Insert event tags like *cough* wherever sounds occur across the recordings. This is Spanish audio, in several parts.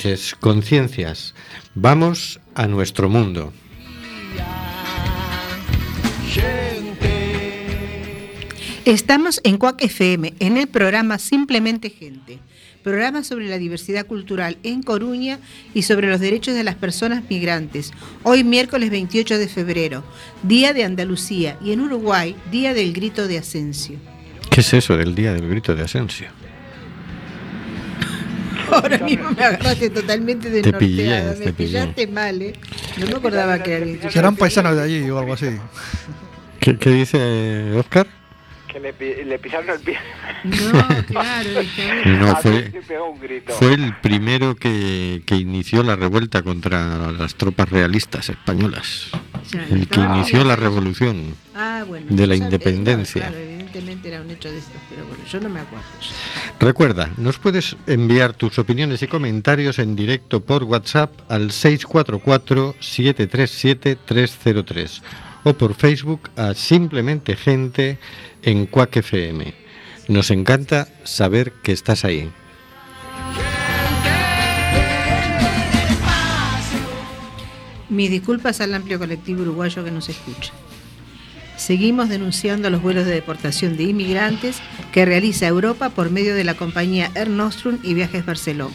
Noches, conciencias. Vamos a nuestro mundo. Estamos en CUAC FM, en el programa Simplemente Gente, programa sobre la diversidad cultural en Coruña y sobre los derechos de las personas migrantes. Hoy miércoles 28 de febrero, Día de Andalucía y en Uruguay, Día del Grito de Asensio. ¿Qué es eso del Día del Grito de Asensio? Ahora mismo me agarraste totalmente de Te norteada, pillé, me te pillé. pillaste mal, ¿eh? No me acordaba que era Serán paisanos de allí o algo así. ¿Qué, qué dice Oscar? Que le, le pisaron el pie. No, claro. *laughs* No, fue, fue el primero que, que inició la revuelta contra las tropas realistas españolas. Ya, El que inició la revolución. Ah, bueno. de la sabía- independencia. Claro, evidentemente era un hecho de estos, pero bueno, yo no me acuerdo. Recuerda, nos puedes enviar tus opiniones y comentarios en directo por WhatsApp al 644-737-303 o por Facebook a Simplemente Gente en Quack FM. Nos encanta saber que estás ahí. Mis disculpas al amplio colectivo uruguayo que nos escucha. Seguimos denunciando los vuelos de deportación de inmigrantes que realiza Europa por medio de la compañía Air Nostrum y Viajes Barceló.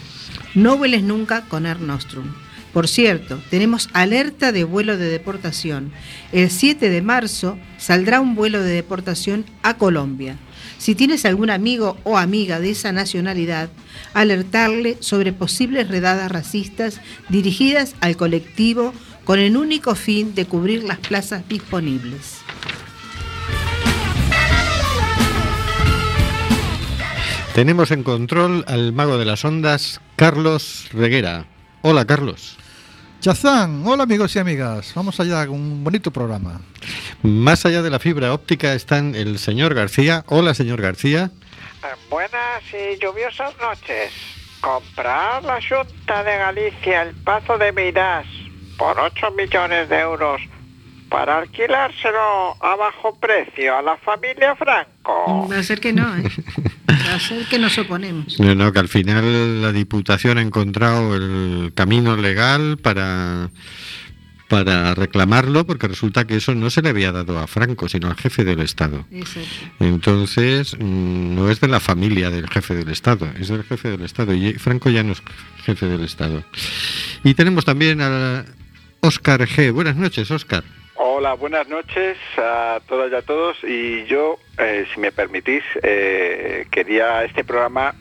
No vueles nunca con Air Nostrum. Por cierto, tenemos alerta de vuelo de deportación. El 7 de marzo saldrá un vuelo de deportación a Colombia. Si tienes algún amigo o amiga de esa nacionalidad, alertarle sobre posibles redadas racistas dirigidas al colectivo con el único fin de cubrir las plazas disponibles. Tenemos en control al mago de las ondas, Carlos Reguera. Hola, Carlos. Chazán, hola amigos y amigas. Vamos allá con un bonito programa. Más allá de la fibra óptica están el señor García. Hola, señor García. Eh, Buenas y lluviosas noches. Comprar la Junta de Galicia el Pazo de Miras por 8 millones de euros para alquilárselo a bajo precio a la familia Franco. Va a ser que no, ¿eh? *laughs* Ser que nos oponemos. No, no, que al final la Diputación ha encontrado el camino legal para, para reclamarlo, porque resulta que eso no se le había dado a Franco, sino al jefe del Estado. Exacto. Entonces, mm, no es de la familia del jefe del Estado, es del jefe del Estado. Y Franco ya no es jefe del Estado. Y tenemos también a Óscar G. Buenas noches, Óscar. Hola, buenas noches a todas y a todos. Y yo, eh, si me permitís, eh, quería este programa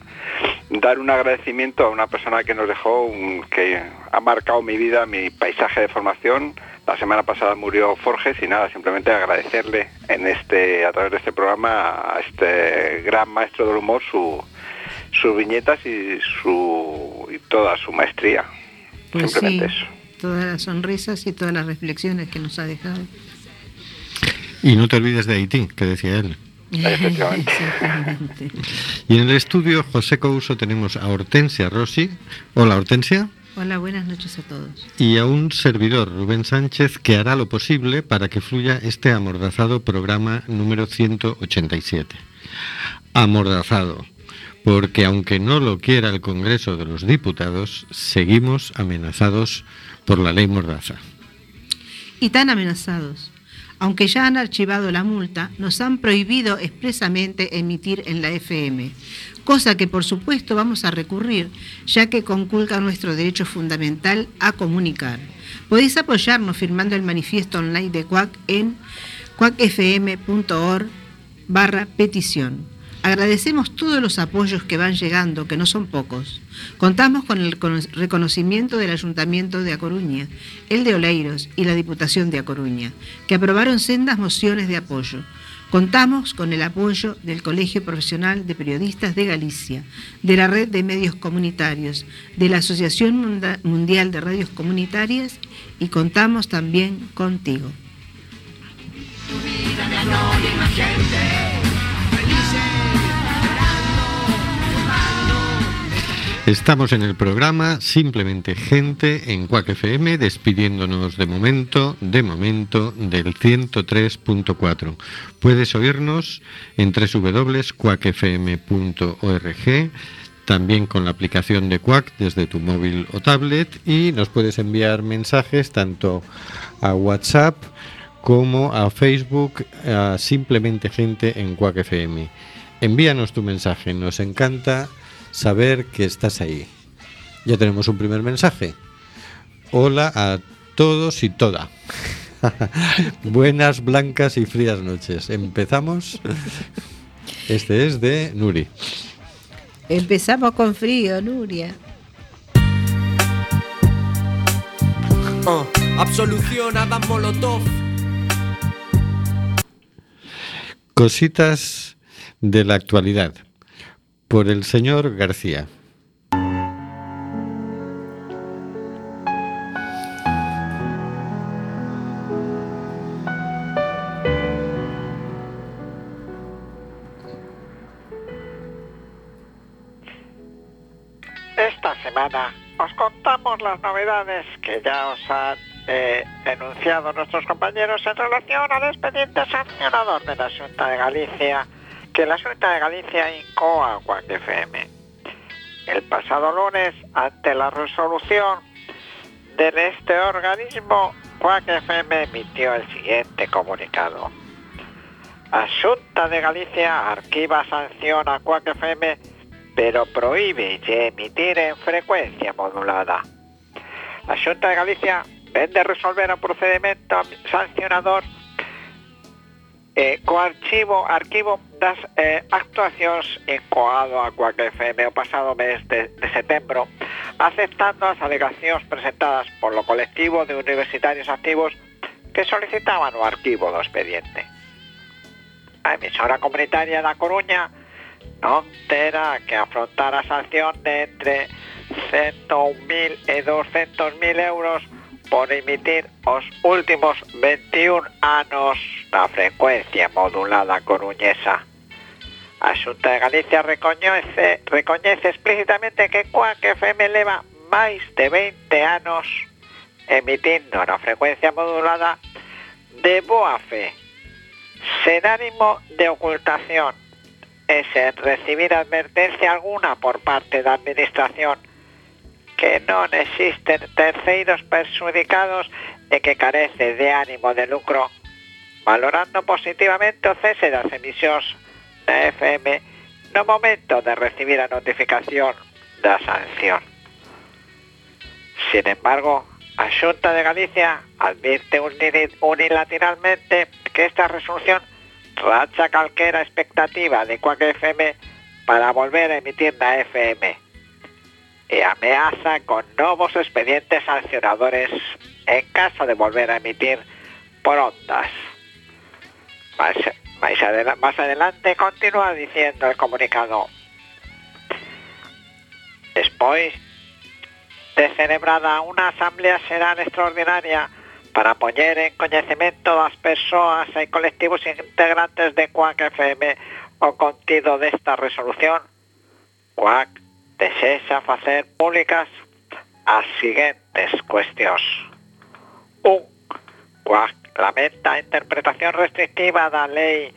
dar un agradecimiento a una persona que nos dejó, un- que ha marcado mi vida, mi paisaje de formación. La semana pasada murió Forges y nada, simplemente agradecerle en este, a través de este programa a este gran maestro del humor su, sus viñetas y su y toda su maestría. Pues sí, simplemente eso. Todas las sonrisas y todas las reflexiones que nos ha dejado. Y no te olvides de Haití, que decía él. *laughs* Exactamente. Y en el estudio José Couso tenemos a Hortensia Rossi. Hola, Hortensia. Hola, buenas noches a todos. y a un servidor, Rubén Sánchez, que hará lo posible para que fluya este amordazado programa número 187. Amordazado, porque aunque no lo quiera el Congreso de los Diputados, seguimos amenazados por la ley Mordaza. Y tan amenazados. Aunque ya han archivado la multa, nos han prohibido expresamente emitir en la FM, cosa que por supuesto vamos a recurrir, ya que conculca nuestro derecho fundamental a comunicar. Podéis apoyarnos firmando el manifiesto online de CUAC en cuacfm.org barra petición. Agradecemos todos los apoyos que van llegando, que no son pocos. Contamos con el reconocimiento del Ayuntamiento de A Coruña, el de Oleiros y la Diputación de A Coruña, que aprobaron sendas mociones de apoyo. Contamos con el apoyo del Colegio Profesional de Periodistas de Galicia, de la Red de Medios Comunitarios, de la Asociación Mundial de Radios Comunitarias y contamos también contigo. Estamos en el programa Simplemente Gente en Cuac FM, despidiéndonos de momento, de momento, del 103.4. Puedes oírnos en www.cuacfm.org, también con la aplicación de Quack desde tu móvil o tablet y nos puedes enviar mensajes tanto a WhatsApp como a Facebook, a Simplemente Gente en Quack FM. Envíanos tu mensaje, nos encanta saber que estás ahí. Ya tenemos un primer mensaje. Hola a todos y toda. *laughs* Buenas, blancas y frías noches. Empezamos. Este es de Nuri. Empezamos con frío, Nuria. Oh, absolución Adam Molotov. Cositas de la actualidad por el señor García. Esta semana os contamos las novedades que ya os han eh, nuestros compañeros en relación al expediente sancionador de la Junta de Galicia que la Junta de Galicia incó a Juan. El pasado lunes, ante la resolución de este organismo, Juan emitió el siguiente comunicado. La Junta de Galicia arquiva sanción a pero prohíbe emitir en frecuencia modulada. La Junta de Galicia vende resolver un procedimiento sancionador eh, archivo arquivo das eh, actuacións encoado a Cuac FM o pasado mes de, de setembro aceptando as alegacións presentadas polo colectivo de universitarios activos que solicitaban o arquivo do expediente. A emisora comunitaria da Coruña non terá que afrontar a sanción de entre 101.000 e 200.000 euros por emitir os últimos 21 anos da frecuencia modulada coruñesa. A de Galicia recoñece explícitamente que Cuac FM leva máis de 20 anos emitindo na frecuencia modulada de boa fe, sen ánimo de ocultación e sen recibir advertencia alguna por parte da Administración que non existen terceiros persudicados e que carece de ánimo de lucro, valorando positivamente o cese das emisións da FM no momento de recibir a notificación da sanción. Sin embargo, a de Galicia advirte unilateralmente que esta resolución racha calquera expectativa de Cuac FM para volver a emitir na FM e ameaza con novos expedientes sancionadores en caso de volver a emitir por ondas. Más, más, adela más adelante continúa diciendo el comunicado. Despois de celebrada unha asamblea será extraordinaria para poñer en coñecemento das persoas e colectivos integrantes de CUAC FM o contido desta resolución. CUAC desexa facer públicas as seguintes cuestións. Un, coa lamenta a interpretación restrictiva da Lei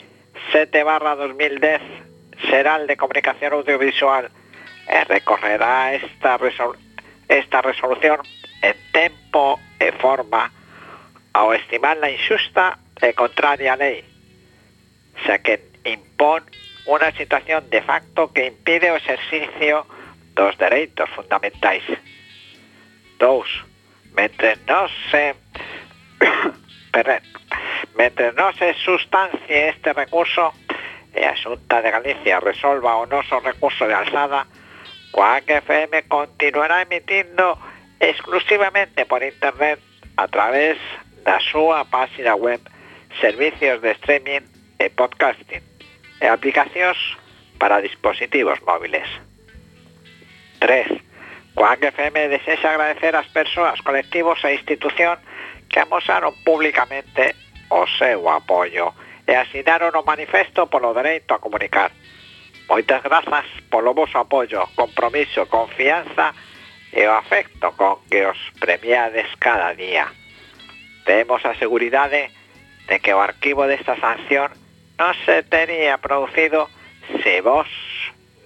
7 barra 2010 Xeral de Comunicación Audiovisual e recorrerá esta, resol esta resolución en tempo e forma ao estimar la injusta e contraria lei, xa que impón unha situación de facto que impide o exercicio dos dereitos fundamentais. Dous, mentre non se *coughs* perdón, se sustancie este recurso e a Xunta de Galicia resolva o noso recurso de alzada, Quack FM continuará emitindo exclusivamente por internet a través da súa página web, servicios de streaming e podcasting e aplicacións para dispositivos móviles. 3. Coac FM desexa agradecer ás persoas, colectivos e institución que amosaron públicamente o seu apoio e asinaron o manifesto polo dereito a comunicar. Moitas grazas polo vosso apoio, compromiso, confianza e o afecto con que os premiades cada día. Temos a seguridade de que o arquivo desta sanción non se tería producido se vos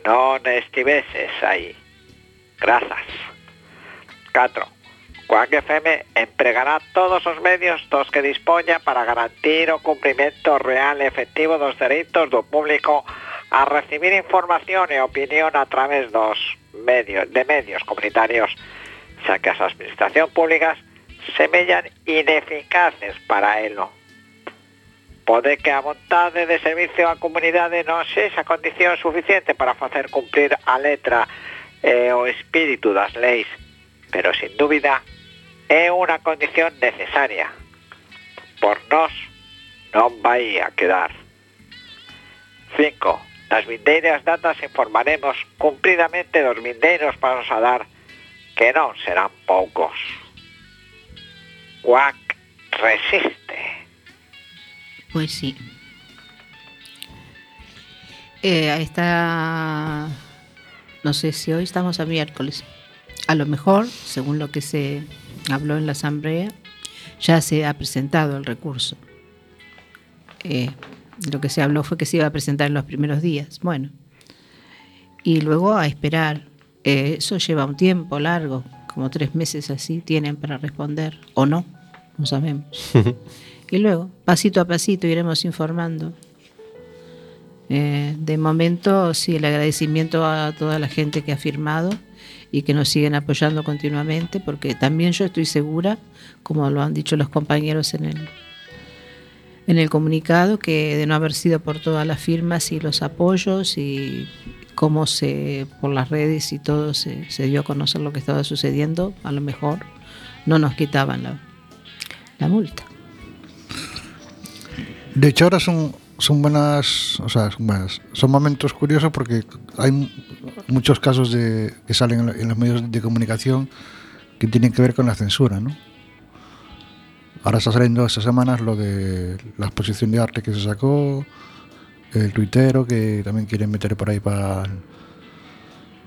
non estiveses aí. Grazas. 4. Coac FM empregará todos os medios dos que dispoña para garantir o cumprimento real e efectivo dos dereitos do público a recibir información e opinión a través dos medios de medios comunitarios, xa que as administracións públicas semellan ineficaces para elo. Pode que a vontade de servicio á comunidade non sexa condición suficiente para facer cumprir a letra e o espírito das leis, pero sin dúbida é unha condición necesaria. Por nós non vai a quedar. 5. Nas vindeiras datas informaremos cumpridamente dos vindeiros pasos a dar que non serán poucos. Quack resiste. Pues sí. Eh, está. No sé si hoy estamos a miércoles. A lo mejor, según lo que se habló en la asamblea, ya se ha presentado el recurso. Eh, lo que se habló fue que se iba a presentar en los primeros días. Bueno, y luego a esperar. Eh, eso lleva un tiempo largo, como tres meses así, tienen para responder, o no, no sabemos. *laughs* y luego, pasito a pasito, iremos informando. Eh, de momento, sí, el agradecimiento a toda la gente que ha firmado y que nos siguen apoyando continuamente, porque también yo estoy segura, como lo han dicho los compañeros en el, en el comunicado, que de no haber sido por todas las firmas y los apoyos y cómo se, por las redes y todo se, dio a conocer lo que estaba sucediendo, a lo mejor no nos quitaban la, la multa. De hecho, ahora son, son buenas, o sea, son, buenas, son momentos curiosos porque hay mu- muchos casos de, que salen en, lo- en los medios de comunicación que tienen que ver con la censura, ¿no? Ahora está saliendo estas semanas lo de la exposición de arte que se sacó, el tuitero que también quieren meter por ahí para el,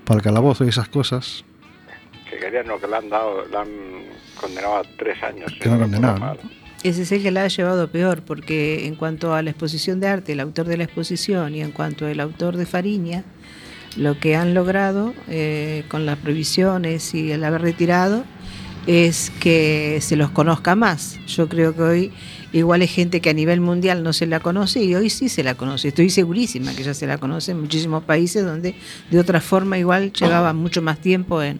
para el calabozo y esas cosas. Que querían, no, que le han dado, le han condenado a tres años. Que ¿no? condenado. Ese es el que la ha llevado peor, porque en cuanto a la exposición de arte, el autor de la exposición y en cuanto al autor de Fariña, lo que han logrado eh, con las prohibiciones y el haber retirado es que se los conozca más. Yo creo que hoy igual hay gente que a nivel mundial no se la conoce y hoy sí se la conoce. Estoy segurísima que ya se la conoce en muchísimos países donde de otra forma igual llevaba mucho más tiempo en,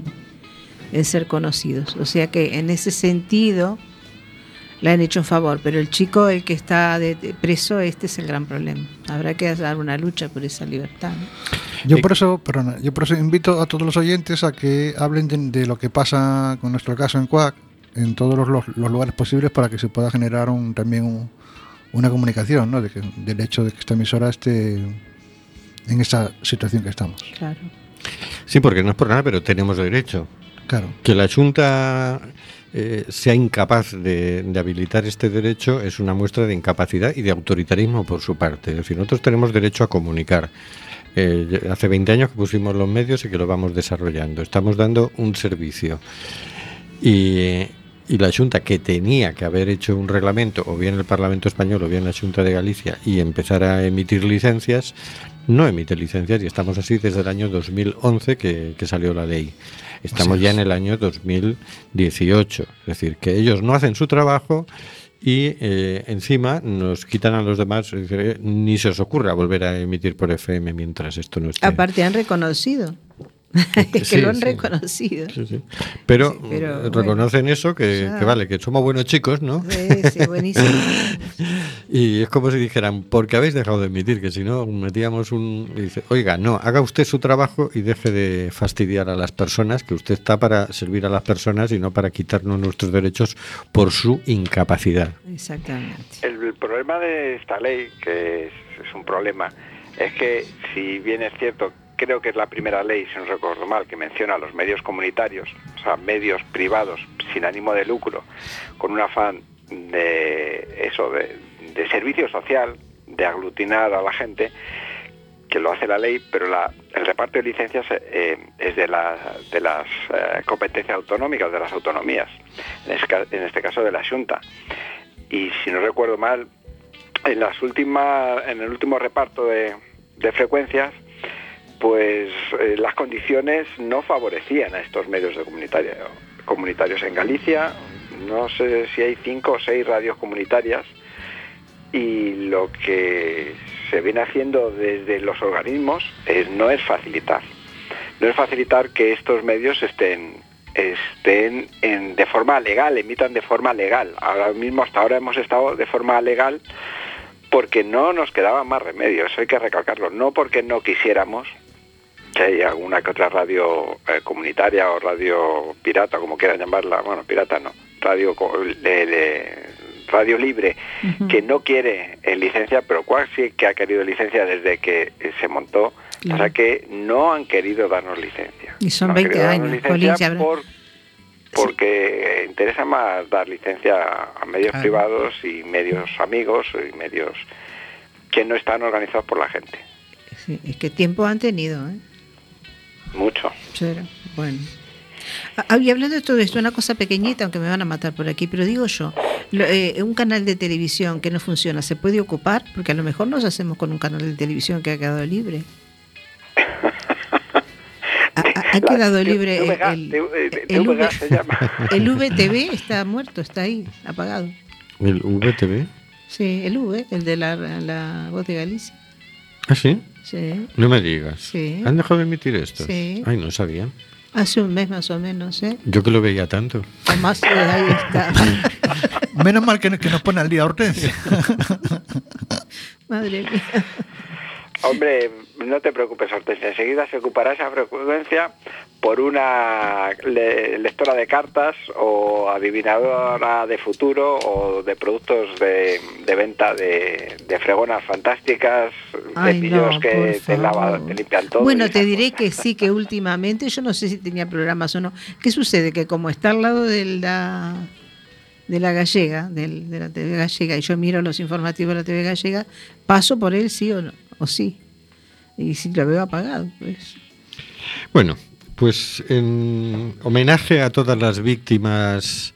en ser conocidos. O sea que en ese sentido le han hecho un favor, pero el chico, el que está de- de preso, este es el gran problema. Habrá que dar una lucha por esa libertad. ¿no? Yo Eh, por eso, perdona, yo por eso invito a todos los oyentes a que hablen de, de lo que pasa con nuestro caso en CUAC en todos los, los- los lugares posibles para que se pueda generar un, también un- una comunicación, ¿no? De que, del hecho de que esta emisora esté en esta situación que estamos. Claro. Sí, porque no es por nada, pero tenemos derecho. Claro. Que la Junta eh, sea incapaz de, habilitar este derecho es una muestra de incapacidad y de autoritarismo por su parte. Es decir, nosotros tenemos derecho a comunicar. Eh, hace 20 años que pusimos los medios y que lo vamos desarrollando. Estamos dando un servicio. Y, y la Junta, que tenía que haber hecho un reglamento, o bien el Parlamento Español o bien la Junta de Galicia, y empezar a emitir licencias, no emite licencias y estamos así desde el año 2011 que, que salió la ley. Estamos ya en el año 2018, es decir, que ellos no hacen su trabajo y eh, encima nos quitan a los demás, decir, ni se os ocurra volver a emitir por FM mientras esto no esté. Aparte han reconocido. *laughs* que Sí, lo han sí. reconocido. Sí, sí. Pero, Sí, pero, eh, bueno. reconocen eso, que, vale, que somos buenos chicos, ¿no? Sí, sí, buenísimo. *laughs* Y es como si dijeran, porque habéis dejado de emitir, que si no metíamos un... y dice, oiga, no, haga usted su trabajo y deje de fastidiar a las personas, que usted está para servir a las personas y no para quitarnos nuestros derechos por su incapacidad. Exactamente. El, el problema de esta ley, que es, es un problema, es que si bien es cierto, creo que es la primera ley, si no recuerdo mal, que menciona a los medios comunitarios, o sea, medios privados sin ánimo de lucro, con un afán de eso, de, servicio social, de aglutinar a la gente, que lo hace la ley, pero el reparto de licencias eh, es de, la- de las eh, competencias autonómicas, de las autonomías, en este, este caso de la Junta. Y si no recuerdo mal, en las últimas, en el último reparto de frecuencias, pues eh, las condiciones no favorecían a estos medios comunitarios en Galicia. No sé si hay cinco o seis radios comunitarias y lo que se viene haciendo desde los organismos es, no es facilitar. No es facilitar que estos medios estén estén en- de forma legal, emitan de forma legal. Ahora mismo, hasta ahora hemos estado de forma legal porque no nos quedaba más remedio, eso hay que recalcarlo, no porque no quisiéramos, que hay alguna que otra radio eh, comunitaria o radio pirata, como quieran llamarla, bueno, pirata no, radio, de- de- radio libre, que no quiere eh, licencia, pero cuál sí que ha querido licencia desde que eh, se montó, Claro. o sea que no han querido darnos licencia. Y son No han 20 querido darnos años, licencia por- porque interesa más dar licencia a medios Claro. privados y medios amigos y medios que no están organizados por la gente. Sí, es que tiempo han tenido, ¿eh? Mucho. Pero, bueno. Ah, Y hablando de todo esto, una cosa pequeñita, aunque me van a matar por aquí, pero digo yo, lo- eh, un canal de televisión que no funciona, ¿se puede ocupar? Porque a lo mejor nos hacemos con un canal de televisión que ha quedado libre. *laughs* Ha, ha- ha La quedado libre el, el- T- el V- *laughs* el VTV está muerto, está ahí, apagado. ¿El VTV? Sí, el V, el de la, la voz de Galicia. ¿Ah, sí? Sí, No me digas. Sí. ¿Han dejado de emitir esto? Sí. Ay, no sabía. hace un mes más o menos, ¿eh? Yo que lo veía tanto. Ahí está. *laughs* Menos mal que, que nos pone al día Hortensia. *laughs* Madre mía. Hombre, no te preocupes, Hortensia. Enseguida se ocupará esa frecuencia por una le- lectora de cartas o adivinadora de futuro o de productos de, de venta de, de fregonas fantásticas, cepillos no, que te, lava- te limpian todo. Bueno, te diré cosas. que sí, que últimamente, yo no sé si tenía programas o no. ¿Qué sucede? Que como está al lado de la, de la gallega, del- de la TV gallega, y yo miro los informativos de la TV gallega, paso por él sí o no, o sí. Y si lo veo apagado, pues. Bueno, pues en homenaje a todas las víctimas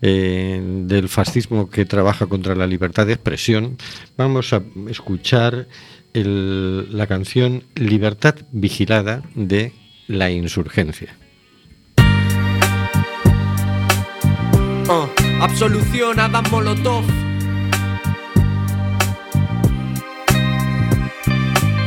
eh, del fascismo que trabaja contra la libertad de expresión, vamos a escuchar el- la canción Libertad Vigilada de La Insurgencia. Uh, absolución Adam Molotov.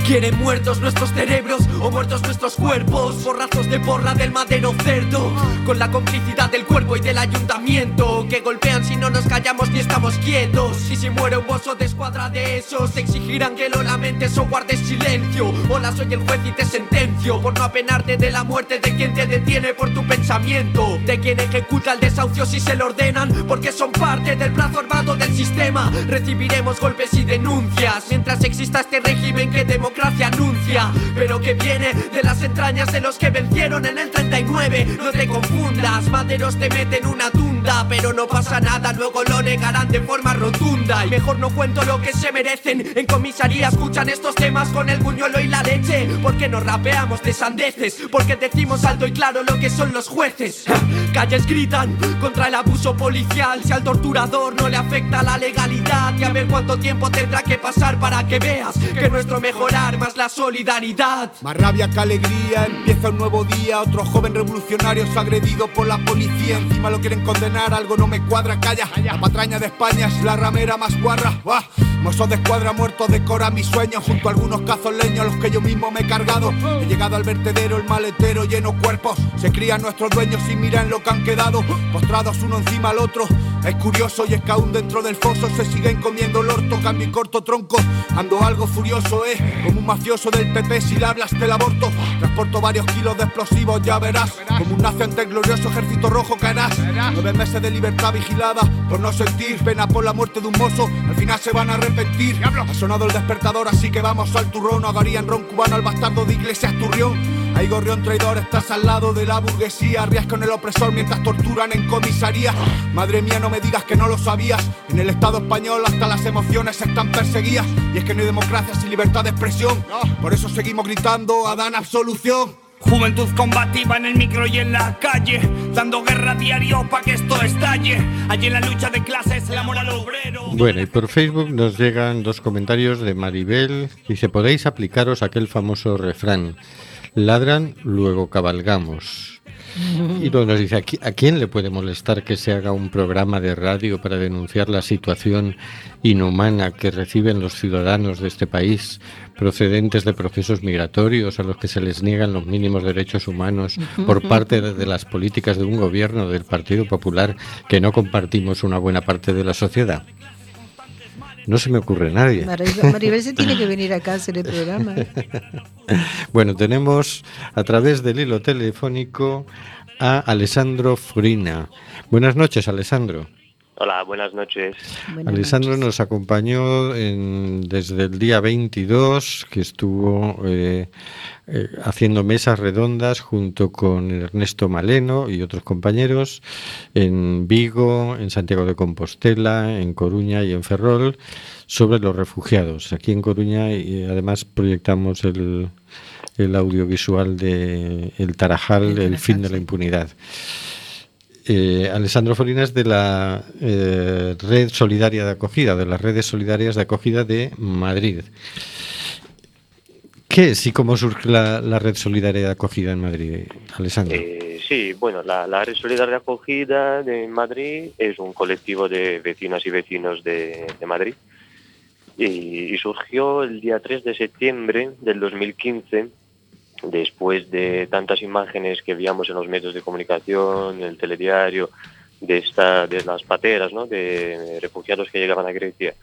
Quieren muertos nuestros cerebros o muertos nuestros cuerpos, borrazos de porra del madero cerdo, con la complicidad del cuerpo y del ayuntamiento, que golpean si no nos callamos ni estamos quietos. Y si muere un bozo de escuadra de esos, exigirán que lo lamentes o guardes silencio. Hola, soy el juez y te sentencio por no apenarte de la muerte de quien te detiene por tu pensamiento, de quien ejecuta el desahucio si se lo ordenan, porque son parte del brazo armado del sistema. Recibiremos golpes y denuncias mientras exista este régimen que democracia anuncia, pero que viene de las entrañas de los que vencieron en el 39. No te confundas, maderos te meten una tunda, pero no pasa nada, luego lo negarán de forma rotunda. Y mejor no cuento lo que se merecen. En comisaría escuchan estos temas con el buñuelo y la leche, porque nos rapeamos de sandeces, porque decimos alto y claro lo que son los jueces. Calles gritan contra el abuso policial. Si al torturador no le afecta la legalidad, y a ver cuánto tiempo tendrá que pasar para que veas que nuestro mejor es la solidaridad. Más rabia que alegría, empieza un nuevo día. Otro joven revolucionario es agredido por la policía. Encima lo quieren condenar, algo no me cuadra, calla. La patraña de España es la ramera más guarra. ¡Buah! Mozos de escuadra muertos decora mis sueños junto a algunos cazos leños los que yo mismo me he cargado. He llegado al vertedero, el maletero lleno cuerpos. Se crían nuestros dueños y miran lo que han quedado. Postrados uno encima al otro. Es curioso y es que aún dentro del foso se siguen comiendo el orto. Cambio y corto tronco. Ando algo furioso, eh. Como un mafioso del PP si le hablas del aborto. Transporto varios kilos de explosivos, ya verás. Como un el glorioso ejército rojo caerás. Nueve meses de libertad vigilada por no sentir pena por la muerte de un mozo. Al final se van a arrepentir. Ha sonado el despertador, así que vamos al turrón. Agarían ron cubano al bastardo de Iglesias Turrión. Ahí gorrión traidor, estás al lado de la burguesía. Rías con el opresor mientras torturan en comisaría. Madre mía, no me digas que no lo sabías. En el Estado español hasta las emociones están perseguidas. Y es que no hay democracia sin libertad de expresión. Por eso seguimos gritando a Dan absolución. Juventud combativa en el micro y en la calle, dando guerra diario para que esto estalle. Allí en la lucha de clases, el amor al obrero. Bueno, y por Facebook nos llegan dos comentarios de Maribel. Dice, podéis aplicaros aquel famoso refrán. Ladran, luego cabalgamos. Y luego nos dice, ¿a qui- ¿a quién le puede molestar que se haga un programa de radio para denunciar la situación inhumana que reciben los ciudadanos de este país procedentes de procesos migratorios a los que se les niegan los mínimos derechos humanos por *laughs* parte de de las políticas de un gobierno del Partido Popular que no compartimos una buena parte de la sociedad? No se me ocurre nadie. Maribel, Maribel se tiene que venir acá a hacer el programa. *laughs* Bueno, tenemos a través del hilo telefónico a Alessandro Frina. Buenas noches, Alessandro. Hola, buenas noches. Buenas Alessandro noches. nos acompañó en- desde el día 22, que estuvo eh, eh, haciendo mesas redondas junto con Ernesto Maleno y otros compañeros en Vigo, en Santiago de Compostela, en Coruña y en Ferrol sobre los refugiados. Aquí en Coruña y además proyectamos el, el audiovisual de El Tarajal, El fin de la sí. impunidad. Eh, Alessandro Folinas de la eh, Red Solidaria de Acogida, de las redes solidarias de acogida de Madrid. ¿Qué es y cómo surge la, Red Solidaria de Acogida en Madrid, Alessandro? Eh, sí, bueno, la, Red Solidaria de Acogida de Madrid es un colectivo de vecinas y vecinos de, de Madrid y, y surgió el día 3 de septiembre del 2015 después de tantas imágenes que veíamos en los medios de comunicación, en el telediario, de, esta, de las pateras, ¿no? de refugiados que llegaban a Grecia.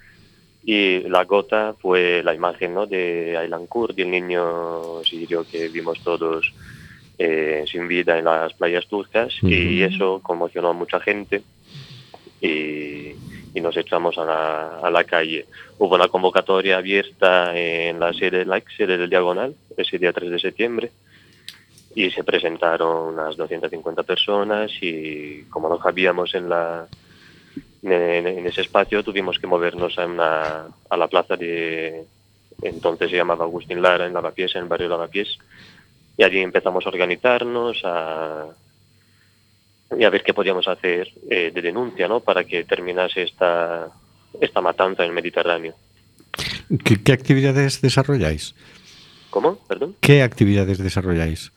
Y la gota fue la imagen ¿no? de Aylan Kurd y el niño sirio que vimos todos eh, sin vida en las playas turcas y eso conmocionó a mucha gente y, y nos echamos a la, a la calle. Hubo una convocatoria abierta en la sede, la sede del Diagonal, ese día 3 de septiembre, y se presentaron unas 250 personas y como no cabíamos en la en, en ese espacio tuvimos que movernos a, una, a la plaza de entonces se llamaba Agustín Lara en Lavapiés, en el barrio Lavapiés y allí empezamos a organizarnos a, y a ver qué podíamos hacer eh, de denuncia ¿no? para que terminase esta, esta matanza en el Mediterráneo. ¿Qué, qué actividades desarrolláis? ¿Cómo? Perdón. ¿Qué actividades desarrolláis?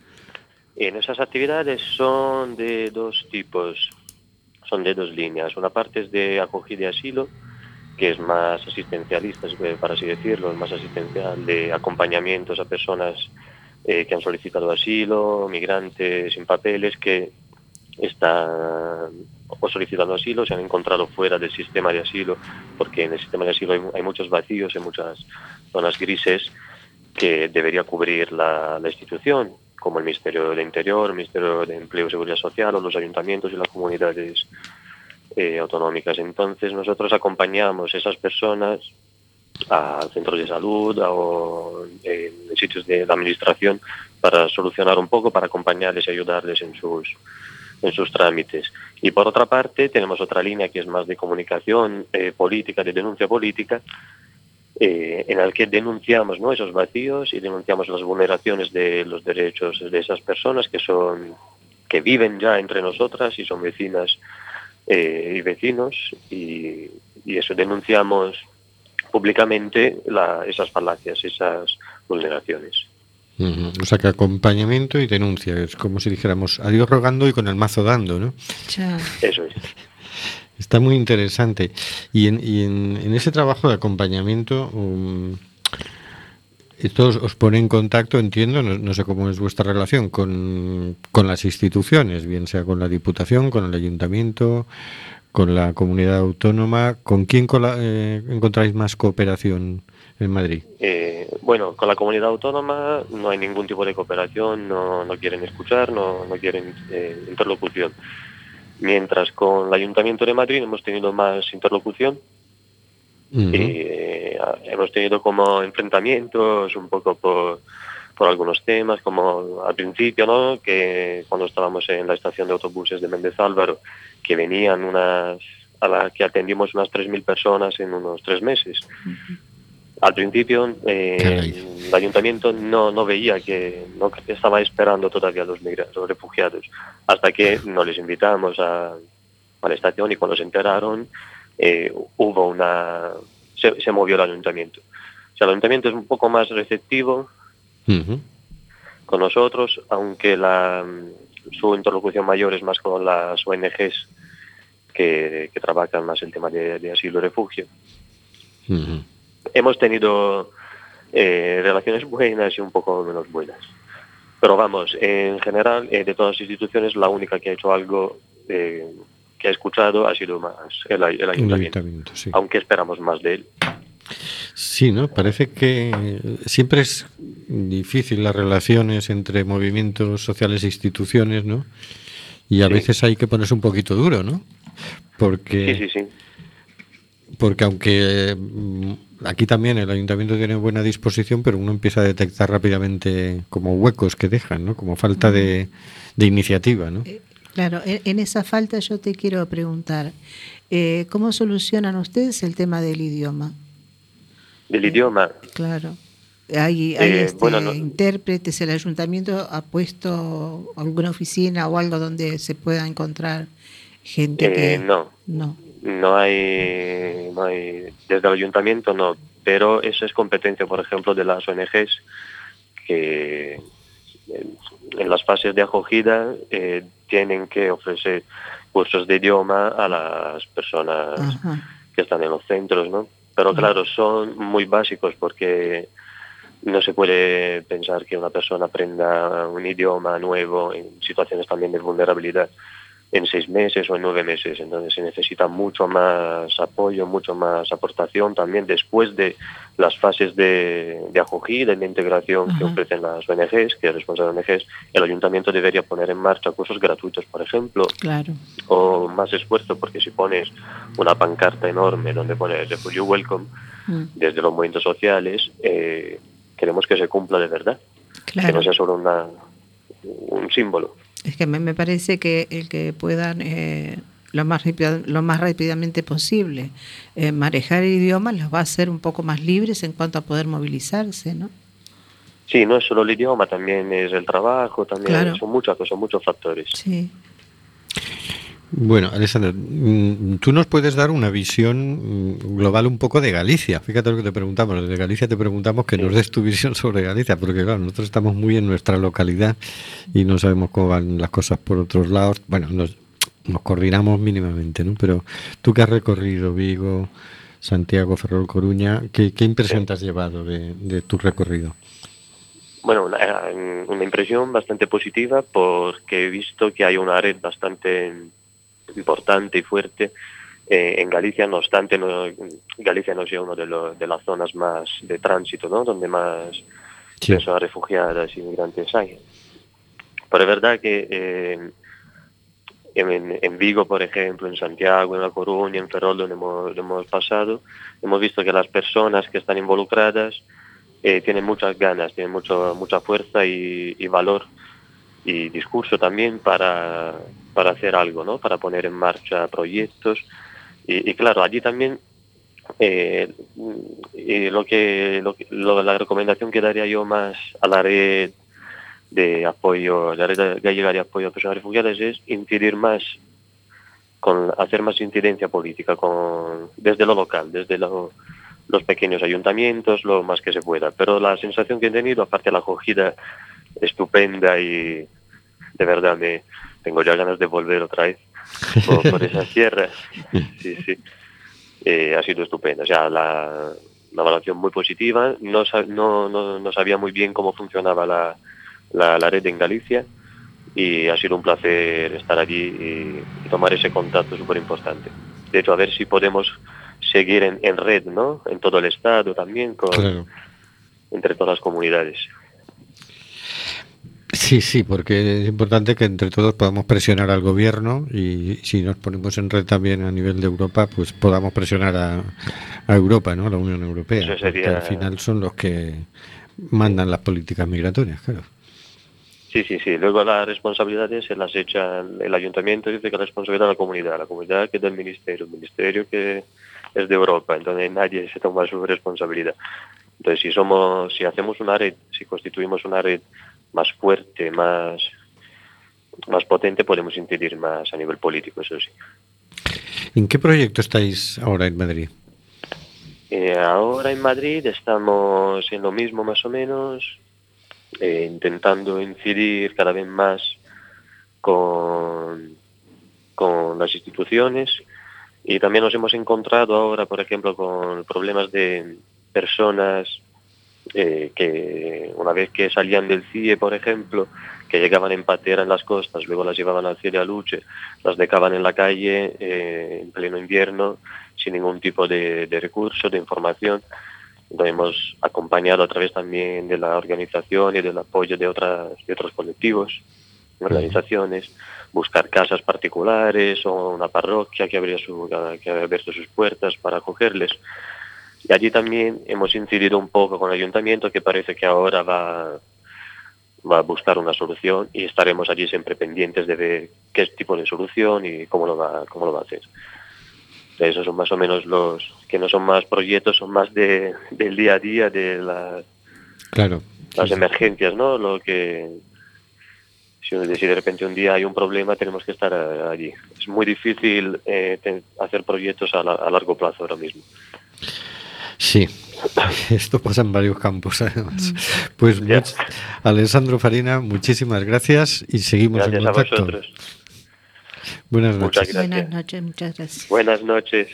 En esas actividades son de dos tipos, son de dos líneas. Una parte es de acogida y asilo, que es más asistencialista, para así decirlo, es más asistencial de acompañamientos a personas eh, que han solicitado asilo, migrantes sin papeles que están o solicitando asilo, se han encontrado fuera del sistema de asilo, porque en el sistema de asilo hay, muchos vacíos, hay muchas zonas grises que debería cubrir la, institución, como el Ministerio del Interior, el Ministerio de Empleo y Seguridad Social o los ayuntamientos y las comunidades eh, autonómicas. Entonces nosotros acompañamos a esas personas a centros de salud o en sitios de administración para solucionar un poco, para acompañarles y ayudarles en sus en sus trámites. Y por otra parte tenemos otra línea que es más de comunicación eh, política, de denuncia política, eh, en el que denunciamos ¿no? esos vacíos y denunciamos las vulneraciones de los derechos de esas personas que son que viven ya entre nosotras y son vecinas eh, y vecinos y, eso denunciamos públicamente la- esas falacias, esas vulneraciones. O sea que acompañamiento y denuncia, es como si dijéramos adiós rogando y con el mazo dando, ¿no? Ya. Eso es. Está muy interesante. Y en, y en, en ese trabajo de acompañamiento, um, esto os, os pone en contacto, entiendo, no, no sé cómo es vuestra relación con, con las instituciones, bien sea con la Diputación, con el Ayuntamiento, con la comunidad autónoma. ¿Con quién cola- eh, encontráis más cooperación en Madrid? Eh, bueno, con la comunidad autónoma no hay ningún tipo de cooperación, no, no quieren escuchar, no, no quieren eh, interlocución. Mientras con el Ayuntamiento de Madrid hemos tenido más interlocución y eh, hemos tenido como enfrentamientos un poco por, por algunos temas, como al principio, ¿no? que cuando estábamos en la estación de autobuses de Méndez Álvaro, que venían unas, a la que atendimos unas 3.000 personas en unos tres meses. Al principio eh, el ayuntamiento no, no veía que no estaba esperando todavía a los, los refugiados, hasta que nos les invitamos a, a la estación y cuando se enteraron eh, hubo una se, se movió el ayuntamiento. O sea, el ayuntamiento es un poco más receptivo con nosotros, aunque la, su interlocución mayor es más con las ONGs que, que trabajan más el tema de, de asilo y refugio. Hemos tenido eh, relaciones buenas y un poco menos buenas. Pero vamos, en general, eh, de todas las instituciones, la única que ha hecho algo eh, que ha escuchado ha sido más el, ay- el El ayuntamiento, Ayuntamiento, sí. aunque esperamos más de él. Sí, ¿no? Parece que siempre es difícil las relaciones entre movimientos sociales e instituciones, ¿no? Y a Sí. veces hay que ponerse un poquito duro, ¿no? Porque, Sí, sí, sí. Porque aunque mm, aquí también el ayuntamiento tiene buena disposición, pero uno empieza a detectar rápidamente como huecos que dejan, ¿no? Como falta de, de iniciativa, ¿no? Claro, en, esa falta yo te quiero preguntar, eh, ¿cómo solucionan ustedes el tema del idioma? Del idioma, Claro. Hay, hay Eh, este, bueno, no- intérpretes, el ayuntamiento ha puesto alguna oficina o algo donde se pueda encontrar gente eh, que... no. No. No hay, no hay, desde el ayuntamiento no, pero eso es competencia, por ejemplo, de las ONGs que en, en las fases de acogida eh, tienen que ofrecer cursos de idioma a las personas Ajá. que están en los centros, ¿no? Pero claro, son muy básicos porque no se puede pensar que una persona aprenda un idioma nuevo en situaciones también de vulnerabilidad en seis meses o en nueve meses. Entonces se necesita mucho más apoyo, mucho más aportación también después de las fases de, de acogida y de integración que ofrecen las ONGs, que responsables de ONGs, el ayuntamiento debería poner en marcha cursos gratuitos, por ejemplo, Claro. o más esfuerzo, porque si pones una pancarta enorme donde pone Refugee Welcome Mm, desde los movimientos sociales, eh, queremos que se cumpla de verdad, que no Claro. sea solo una, un símbolo. Es que me, me parece que el que puedan eh, lo, más rápido- lo más rápidamente posible eh, manejar el idioma los va a hacer un poco más libres en cuanto a poder movilizarse, ¿no? Sí, no es solo el idioma, también es el trabajo, también Claro. son muchas cosas, muchos factores. Sí. Bueno, Alessandro, mm, tú nos puedes dar una visión mm, global un poco de Galicia. Fíjate lo que te preguntamos. Desde Galicia te preguntamos que nos des tu visión sobre Galicia, porque claro, nosotros estamos muy en nuestra localidad y no sabemos cómo van las cosas por otros lados. Bueno, nos, nos coordinamos mínimamente, ¿no? Pero tú que has recorrido Vigo, Santiago, Ferrol, Coruña, ¿qué, qué impresión te has llevado de, de tu recorrido? Bueno, una, una impresión bastante positiva porque he visto que hay una red bastante importante y fuerte eh, en Galicia, no obstante, no, Galicia no sea una de, lo- de las zonas más de tránsito, ¿no? donde más Sí. personas refugiadas y migrantes hay. Pero es verdad que eh, en, en Vigo, por ejemplo, en Santiago, en La Coruña, en Ferrol, donde hemos, hemos pasado, hemos visto que las personas que están involucradas eh, tienen muchas ganas, tienen mucho, mucha fuerza y, y valor y discurso también para, para hacer algo, ¿no? para poner en marcha proyectos. Y, claro, allí también eh, lo que, lo lo- la recomendación que daría yo más a la red de apoyo, la red gallega de apoyo a personas refugiadas es incidir más, con hacer más incidencia política con, desde lo local, desde lo- los pequeños ayuntamientos, lo más que se pueda. Pero la sensación que he tenido, aparte de la acogida estupenda y de verdad me tengo ya ganas de volver otra vez *laughs* por, por esas tierras. Sí, sí. Eh, ha sido estupenda. O sea, la, una evaluación muy positiva. No, no, no, no sabía muy bien cómo funcionaba la, la, la red en Galicia y ha sido un placer estar allí y, y tomar ese contacto súper importante. De hecho, a ver si podemos seguir en, en red, ¿no? En todo el estado también, con, Claro. entre todas las comunidades. Sí, sí, porque es importante que entre todos podamos presionar al gobierno y si nos ponemos en red también a nivel de Europa, pues podamos presionar a, a Europa, ¿no? A la Unión Europea. Eso sería- al final son los que mandan las políticas migratorias, claro. Sí, sí, sí. Luego las responsabilidades se las echa el el ayuntamiento, dice que la responsabilidad de la comunidad, la comunidad que es del ministerio, el ministerio que es de Europa, entonces nadie se toma su responsabilidad. Entonces, si somos, si hacemos una red, si constituimos una red más fuerte, más, más potente, podemos incidir más a nivel político, eso sí. ¿En qué proyecto estáis ahora en Madrid? Eh, ahora en Madrid estamos en lo mismo más o menos, eh, intentando incidir cada vez más con, con las instituciones y también nos hemos encontrado ahora, por ejemplo, con problemas de personas eh, que una vez que salían del CIE, por ejemplo, que llegaban en patera en las costas, luego las llevaban al CIE de Aluche, las dejaban en la calle eh, en pleno invierno sin ningún tipo de, de recurso, de información. Entonces hemos acompañado a través también de la organización y del apoyo de, otras, de otros colectivos, organizaciones, buscar casas particulares o una parroquia que abría, su, que había abierto sus puertas para acogerles. Y allí también hemos incidido un poco con el ayuntamiento que parece que ahora va, va a buscar una solución y estaremos allí siempre pendientes de ver qué tipo de solución y cómo lo va, cómo lo va a hacer. Esos son más o menos los que no son más proyectos, son más de, del día a día, de la- Claro. las sí, emergencias, ¿no? Lo que si, de repente un día hay un problema tenemos que estar eh, allí. Es muy difícil eh, hacer proyectos a, la- a largo plazo ahora mismo. Sí, *laughs* esto pasa en varios campos además. Pues Ya. much- Alessandro Farina, muchísimas gracias y seguimos Gracias en a contacto. vosotros. Buenas noches. Buenas noches, muchas gracias. Buenas noches.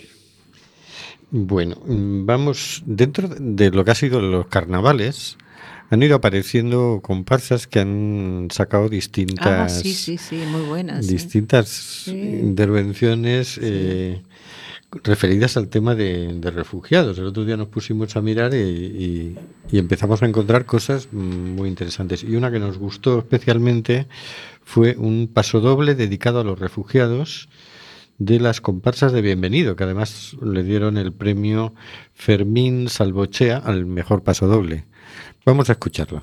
Bueno, mm, vamos, dentro de lo que ha sido los carnavales, han ido apareciendo comparsas que han sacado distintas, Ah, sí, sí, sí, muy buenas. sí. distintas Sí. intervenciones eh, referidas al tema de, refugiados. El otro día nos pusimos a mirar y, y- empezamos a encontrar cosas muy interesantes. Y una que nos gustó especialmente fue un pasodoble dedicado a los refugiados de las comparsas de Bienvenido, que además le dieron el premio Fermín Salvochea al mejor pasodoble. Vamos a escucharlo.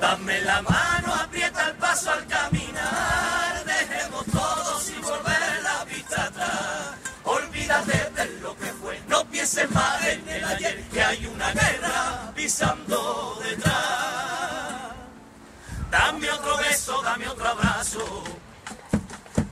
Dame la mano, aprieta el paso al caminar. Dejemos todo sin volver la vista atrás. Olvídate de lo que fue, no pienses más en el ayer, que hay una guerra pisando detrás. Dame otro beso, dame otro abrazo,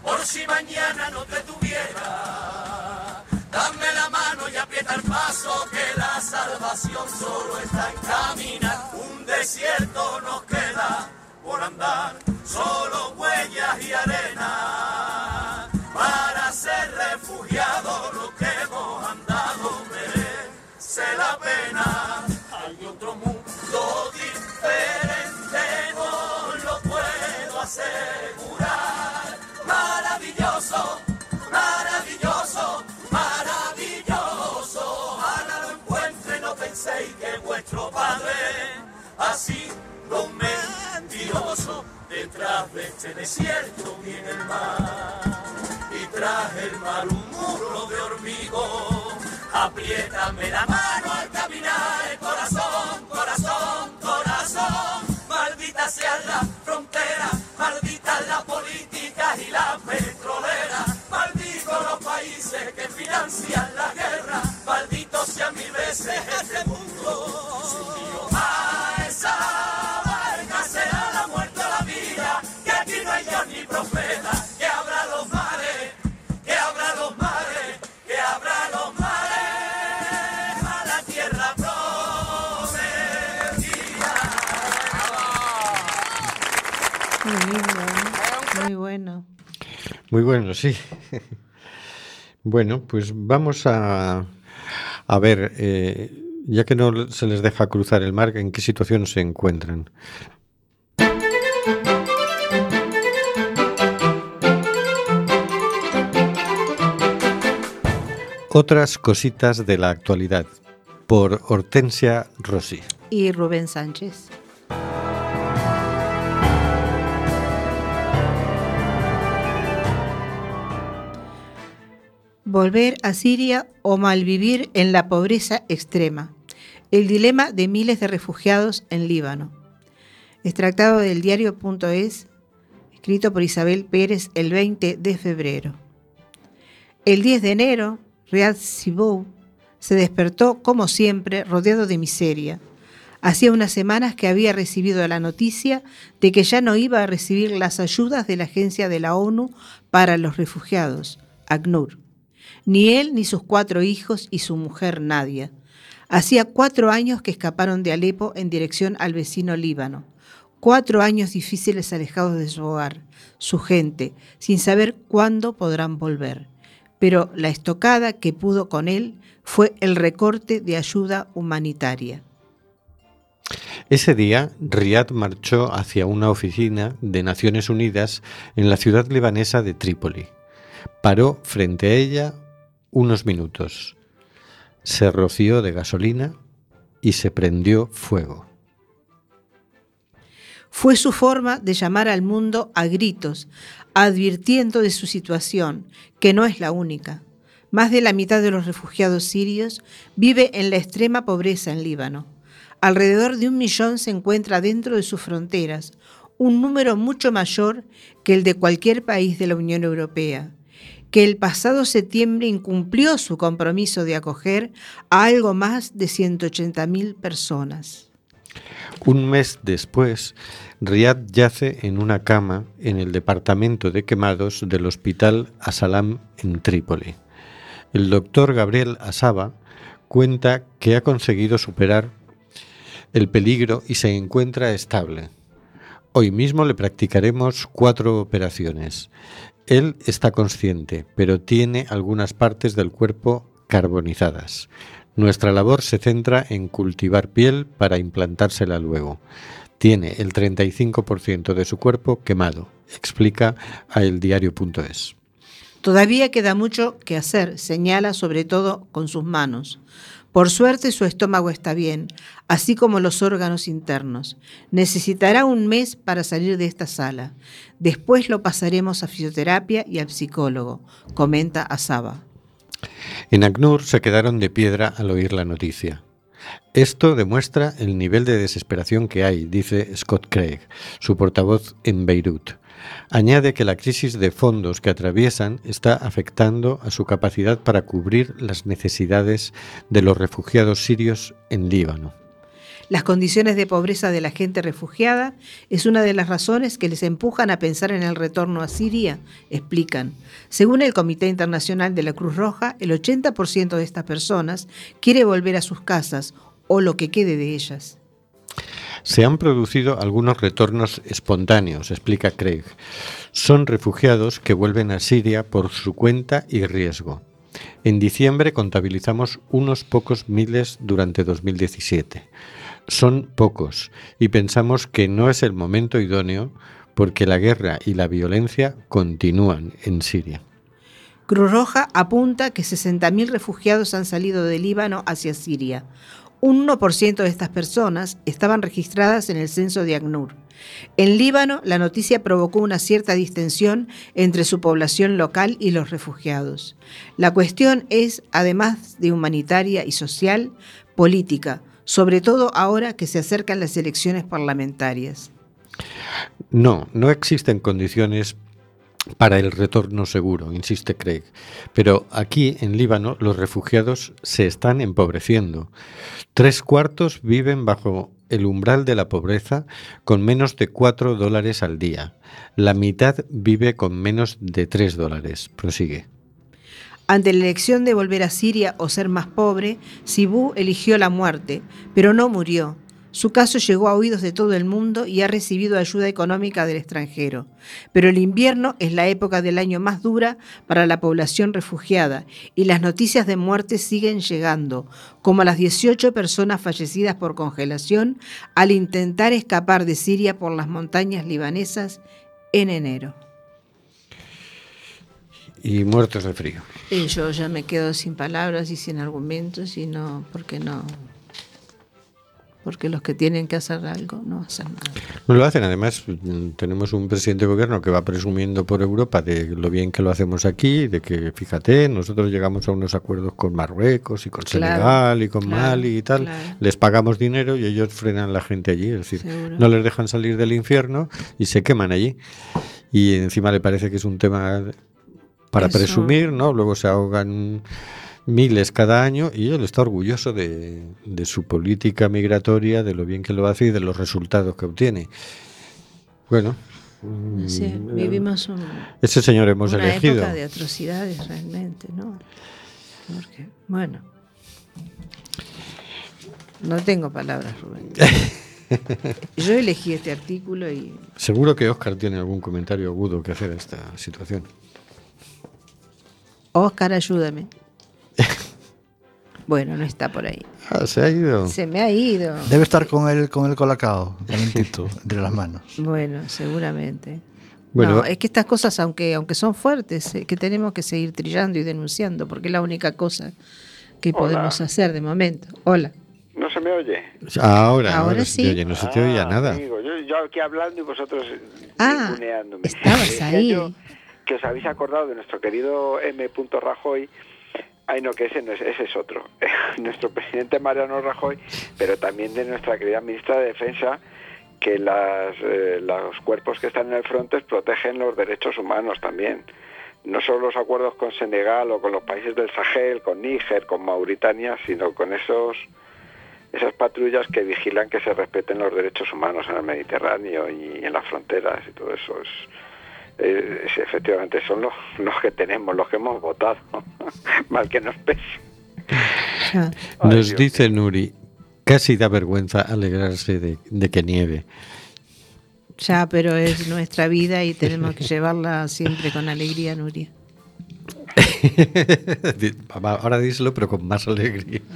por si mañana no te tuviera. Dame la mano y aprieta el paso, que la salvación solo está en caminar desierto nos queda por andar, solo huellas y arena. Para ser refugiados lo que hemos andado merece la pena. Hay otro mundo diferente, no lo puedo asegurar. Maravilloso, maravilloso, maravilloso. Ahora lo encuentre, no penséis que vuestro padre ha sido mentiroso. Detrás de este desierto viene el mar y tras el mar un muro de hormigón. Apriétame la mano al caminar, el corazón, corazón, corazón. Maldita sea la frontera, maldita la política y la petrolera. Maldito los países que financian la guerra, maldito sea mil veces este mundo. Muy lindo, ¿eh? muy bueno. Muy bueno, sí. Bueno, pues vamos a, a ver, eh, ya que no se les deja cruzar el mar, ¿en qué situación se encuentran? Otras cositas de la actualidad, por Hortensia Rossi. Y Rubén Sánchez. Volver a Siria o malvivir en la pobreza extrema. El dilema de miles de refugiados en Líbano. Extractado del diario.es, escrito por Isabel Pérez el 20 de febrero. El 10 de enero, Riyad Sibou se despertó, como siempre, rodeado de miseria. Hacía unas semanas que había recibido la noticia de que ya no iba a recibir las ayudas de la Agencia de la ONU para los Refugiados, ACNUR. Ni él, ni sus cuatro hijos y su mujer Nadia. Hacía cuatro años que escaparon de Alepo en dirección al vecino Líbano. Cuatro años difíciles alejados de su hogar, su gente, sin saber cuándo podrán volver. Pero la estocada que pudo con él fue el recorte de ayuda humanitaria. Ese día, Riyad marchó hacia una oficina de Naciones Unidas en la ciudad libanesa de Trípoli. Paró frente a ella unos minutos. Se roció de gasolina y se prendió fuego. Fue su forma de llamar al mundo a gritos, advirtiendo de su situación, que no es la única. Más de la mitad de los refugiados sirios vive en la extrema pobreza en Líbano. Alrededor de un millón se encuentra dentro de sus fronteras, un número mucho mayor que el de cualquier país de la Unión Europea, que el pasado septiembre incumplió su compromiso de acoger a algo más de 180.000 personas. Un mes después, Riyad yace en una cama en el departamento de quemados del hospital Asalam en Trípoli. El doctor Gabriel Asaba cuenta que ha conseguido superar el peligro y se encuentra estable. Hoy mismo le practicaremos cuatro operaciones. Él está consciente, pero tiene algunas partes del cuerpo carbonizadas. Nuestra labor se centra en cultivar piel para implantársela luego. Tiene el 35% de su cuerpo quemado, explica a eldiario.es. Todavía queda mucho que hacer, señala sobre todo con sus manos. Por suerte su estómago está bien, así como los órganos internos. Necesitará un mes para salir de esta sala. Después lo pasaremos a fisioterapia y al psicólogo, comenta Asaba. En ACNUR se quedaron de piedra al oír la noticia. Esto demuestra el nivel de desesperación que hay, dice Scott Craig, su portavoz en Beirut. Añade que la crisis de fondos que atraviesan está afectando a su capacidad para cubrir las necesidades de los refugiados sirios en Líbano. Las condiciones de pobreza de la gente refugiada es una de las razones que les empujan a pensar en el retorno a Siria, explican. Según el Comité Internacional de la Cruz Roja, el 80% de estas personas quiere volver a sus casas o lo que quede de ellas. Se han producido algunos retornos espontáneos, explica Craig. Son refugiados que vuelven a Siria por su cuenta y riesgo. En diciembre contabilizamos unos pocos miles durante 2017. Son pocos y pensamos que no es el momento idóneo porque la guerra y la violencia continúan en Siria. Cruz Roja apunta que 60.000 refugiados han salido de Líbano hacia Siria. Un 1% de estas personas estaban registradas en el censo de ACNUR. En Líbano, la noticia provocó una cierta distensión entre su población local y los refugiados. La cuestión es, además de humanitaria y social, política, sobre todo ahora que se acercan las elecciones parlamentarias. No, no existen condiciones para el retorno seguro, insiste Craig. Pero aquí, en Líbano, los refugiados se están empobreciendo. Tres cuartos viven bajo el umbral de la pobreza con menos de cuatro dólares al día. La mitad vive con menos de tres dólares. Prosigue. Ante la elección de volver a Siria o ser más pobre, Sibú eligió la muerte, pero no murió. Su caso llegó a oídos de todo el mundo y ha recibido ayuda económica del extranjero. Pero el invierno es la época del año más dura para la población refugiada y las noticias de muerte siguen llegando, como las 18 personas fallecidas por congelación al intentar escapar de Siria por las montañas libanesas en enero. Y muertos de frío. Y yo ya me quedo sin palabras y sin argumentos y no, porque no, porque los que tienen que hacer algo no hacen nada. No lo hacen, además tenemos un presidente de gobierno que va presumiendo por Europa de lo bien que lo hacemos aquí, de que fíjate, nosotros llegamos a unos acuerdos con Marruecos y con Claro, Senegal y con claro, Mali y tal, claro. les pagamos dinero y ellos frenan la gente allí, es decir, Seguro. no les dejan salir del infierno y se queman allí. Y encima le parece que es un tema para Eso. presumir, ¿no? Luego se ahogan miles cada año y él está orgulloso de, de su política migratoria, de lo bien que lo hace y de los resultados que obtiene. Bueno, mm, vivimos un- ese señor hemos una elegido. época de atrocidades realmente, ¿no? Porque, bueno, no tengo palabras, Rubén. *laughs* Yo elegí este artículo y Seguro que Oscar tiene algún comentario agudo que hacer a esta situación. Oscar, ayúdame. *laughs* Bueno, no está por ahí. Ah, se ha ido. Se me ha ido. Debe estar con el, con el colacao, *laughs* calentito, entre las manos. Bueno, seguramente. Bueno. no, es que estas cosas, aunque, aunque son fuertes, eh, que tenemos que seguir trillando y denunciando, porque es la única cosa que Hola. podemos hacer de momento. Hola. ¿No se me oye? Ahora, Ahora ahora, sí. sí. Oye, no se te oía Ah, nada. amigo, yo, yo aquí hablando y vosotros Ah, estabas *laughs* ahí. yo que os habéis acordado de nuestro querido M. Rajoy. Ay, no, que ese, no es, ese es otro. *laughs* nuestro presidente Mariano Rajoy, pero también de nuestra querida ministra de Defensa, que eh, los cuerpos que están en el fronte protegen los derechos humanos también. No solo los acuerdos con Senegal o con los países del Sahel, con Níger, con Mauritania, sino con esos esas patrullas que vigilan que se respeten los derechos humanos en el Mediterráneo y en las fronteras y todo eso es, eh, efectivamente son los, los que tenemos, los que hemos votado, *laughs* mal que nos pese. Ay, Nos dice Nuri, casi da vergüenza alegrarse de, de que nieve. Ya, pero es nuestra vida y tenemos que llevarla siempre con alegría, Nuria. *laughs* Va, Ahora díselo, pero con más alegría. *laughs*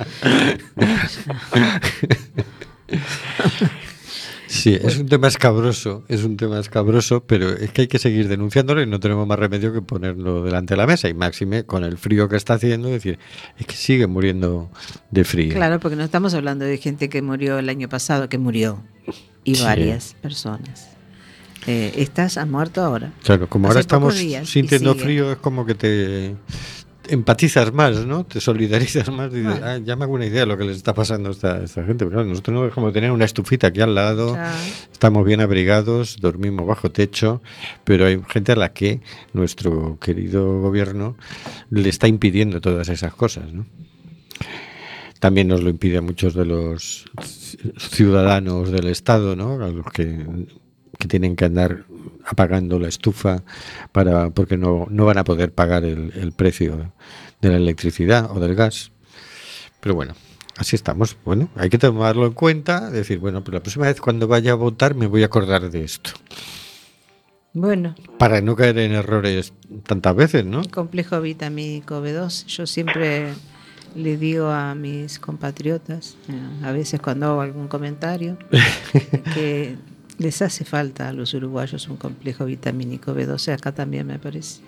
Sí, es un tema escabroso, es un tema escabroso, pero es que hay que seguir denunciándolo y no tenemos más remedio que ponerlo delante de la mesa. Y máxime, con el frío que está haciendo, decir, es que sigue muriendo de frío. Claro, porque no estamos hablando de gente que murió el año pasado, que murió, y Sí. varias personas. Eh, estas han muerto ahora. Claro, como Hace ahora estamos días sintiendo frío, es como que te empatizas más, ¿no? Te solidarizas más. Dices, Bueno. "Ah, ya me hago una idea de lo que les está pasando a esta, gente. Pero claro, nosotros no dejamos de tener una estufita aquí al lado, estamos bien abrigados, dormimos bajo techo, pero hay gente a la que nuestro querido gobierno le está impidiendo todas esas cosas, ¿no? También nos lo impide a muchos de los ciudadanos del Estado, ¿no? A los que, que tienen que andar apagando la estufa para porque no, no van a poder pagar el, el precio de la electricidad o del gas. Pero bueno, así estamos. Bueno, hay que tomarlo en cuenta, decir, bueno, pues la próxima vez cuando vaya a votar me voy a acordar de esto. Bueno, Para no caer en errores tantas veces, ¿no? complejo vitamínico B2. Yo siempre le digo a mis compatriotas, eh, a veces cuando hago algún comentario, *laughs* que les hace falta a los uruguayos un complejo vitamínico B12. Acá también me parece.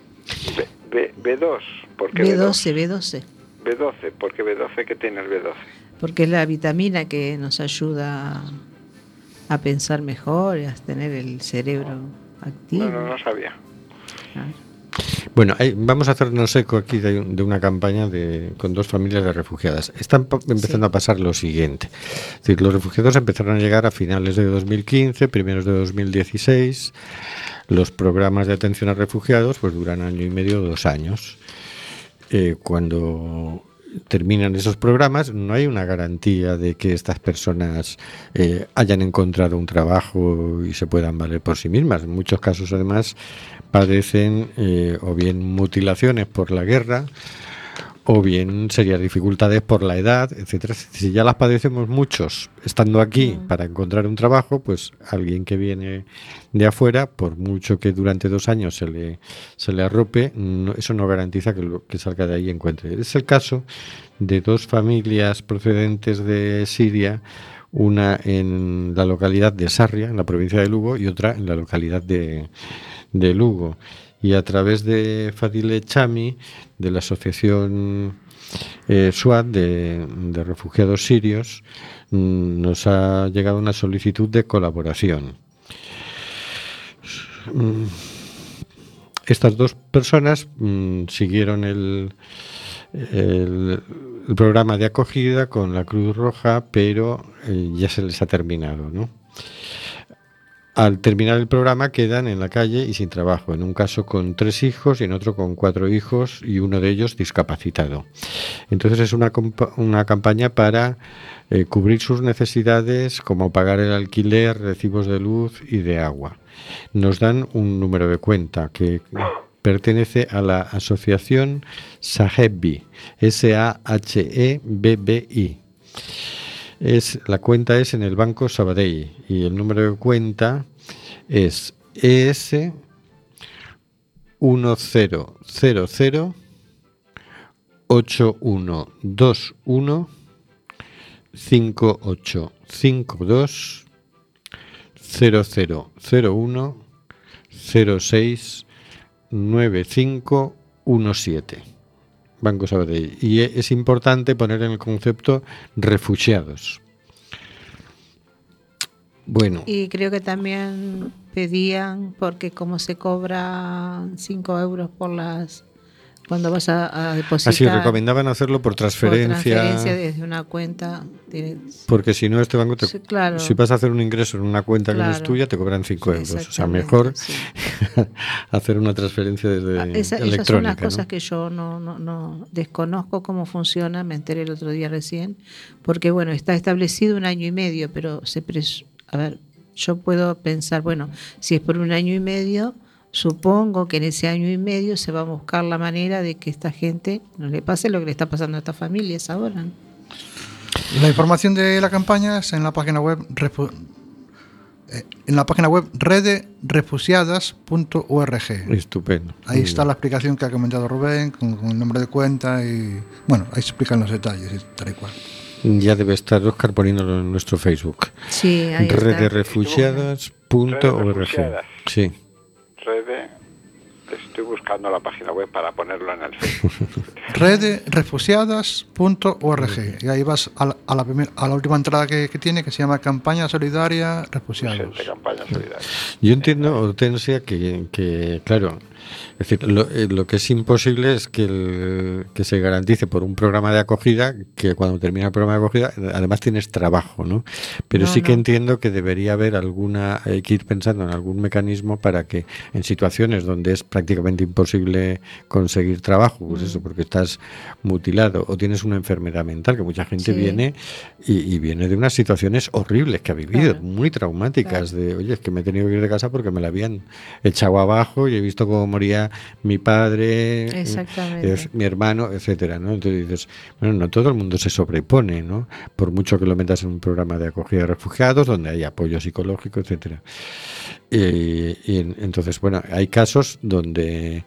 B, B- B2, ¿por qué B2? B12, B12. B12, ¿por qué B12? ¿Qué tiene el B12? Porque es la vitamina que nos ayuda a pensar mejor y a tener el cerebro activo. No, no, no sabía. Claro. Bueno, hay- vamos a hacernos eco aquí de, de una campaña de, con dos familias de refugiadas. Están empezando a pasar lo siguiente. Es decir, los refugiados empezaron a llegar a finales de 2015, primeros de 2016. Los programas de atención a refugiados pues duran año y medio, dos años. Eh, cuando terminan esos programas, no hay una garantía de que estas personas eh, hayan encontrado un trabajo y se puedan valer por sí mismas. En muchos casos, además, padecen eh, o bien mutilaciones por la guerra o bien serias dificultades por la edad, etcétera. Si ya las padecemos muchos estando aquí para encontrar un trabajo, pues alguien que viene de afuera, por mucho que durante dos años se le, se le arrope, no- eso no garantiza que, lo, que salga de ahí y encuentre. Es el caso de dos familias procedentes de Siria, una en la localidad de Sarria, en la provincia de Lugo, y otra en la localidad de, de Lugo. Y a través de Fadile Chami, de la asociación eh, SWAT de, refugiados sirios, mm, nos ha llegado una solicitud de colaboración. Mm, Estas dos personas mm, siguieron el programa de acogida con la Cruz Roja, pero eh, ya se les ha terminado, ¿no? Al terminar el programa quedan en la calle y sin trabajo, en un caso con tres hijos y en otro con cuatro hijos y uno de ellos discapacitado. Entonces es una, una campaña para eh, cubrir sus necesidades como pagar el alquiler, recibos de luz y de agua. Nos dan un número de cuenta que pertenece a la asociación Sahebi, S-A-H-E-B-B-I. Es, la cuenta es en el Banco Sabadell y el número de cuenta es ES 1000 8121 5852 0001 06 9517. Banco Sabadell. Y e- es importante poner en el concepto refugiados. Bueno, Y creo que también pedían, porque como se cobra 5 euros por las cuando vas a, a depositar así recomendaban hacerlo por por transferencia, transferencia desde una cuenta. porque si no este banco te, Sí, claro. si vas a hacer un ingreso en una cuenta que no es tuya te cobran 5 euros. O sea, mejor sí. *laughs* hacer una transferencia desde Ah, esa- esas son electrónica. las ¿no? cosas que yo no, no, no desconozco cómo funciona, me enteré el otro día recién, porque bueno, está establecido un año y medio, pero se pres- a ver, yo puedo pensar, bueno, si es por un año y medio, supongo que en ese año y medio se va a buscar la manera de que esta gente no le pase lo que le está pasando a estas familias ahora. ¿no? La información de la campaña es en la página web eh, en la página web rederefugiadas.org. Estupendo. Ahí está la explicación que ha comentado Rubén con, con el nombre de cuenta y bueno, ahí se explican los detalles y tal y cual. Ya debe estar Oscar poniéndolo en nuestro Facebook. Sí, ahí está. Rederefugiadas.org. Refugiadas. Sí. Rede, estoy buscando la página web para ponerlo en el Facebook. *laughs* rederefugiadas.org y ahí vas a la, a la primer- a la última entrada que, que tiene que se llama Campaña Solidaria Refugiados. de campaña solidaria. Yo entiendo, Hortensia, que, que, claro, es decir, lo, eh, lo que es imposible es que, el- que se garantice por un programa de acogida que cuando termina el programa de acogida, además tienes trabajo, ¿no? Pero No, sí que entiendo que debería haber alguna, hay que ir pensando en algún mecanismo para que en situaciones donde es prácticamente imposible conseguir trabajo, pues eso, porque estás mutilado o tienes una enfermedad mental, que mucha gente Sí. viene y, y viene de unas situaciones horribles que ha vivido, Claro. muy traumáticas, de, oye, es que me he tenido que ir de casa porque me la habían echado abajo y he visto cómo mi padre, es- mi hermano, etcétera, ¿no? Entonces dices, bueno, no todo el mundo se sobrepone, ¿no? Por mucho que lo metas en un programa de acogida de refugiados, donde hay apoyo psicológico, etcétera. Y, y en- entonces, bueno, hay casos donde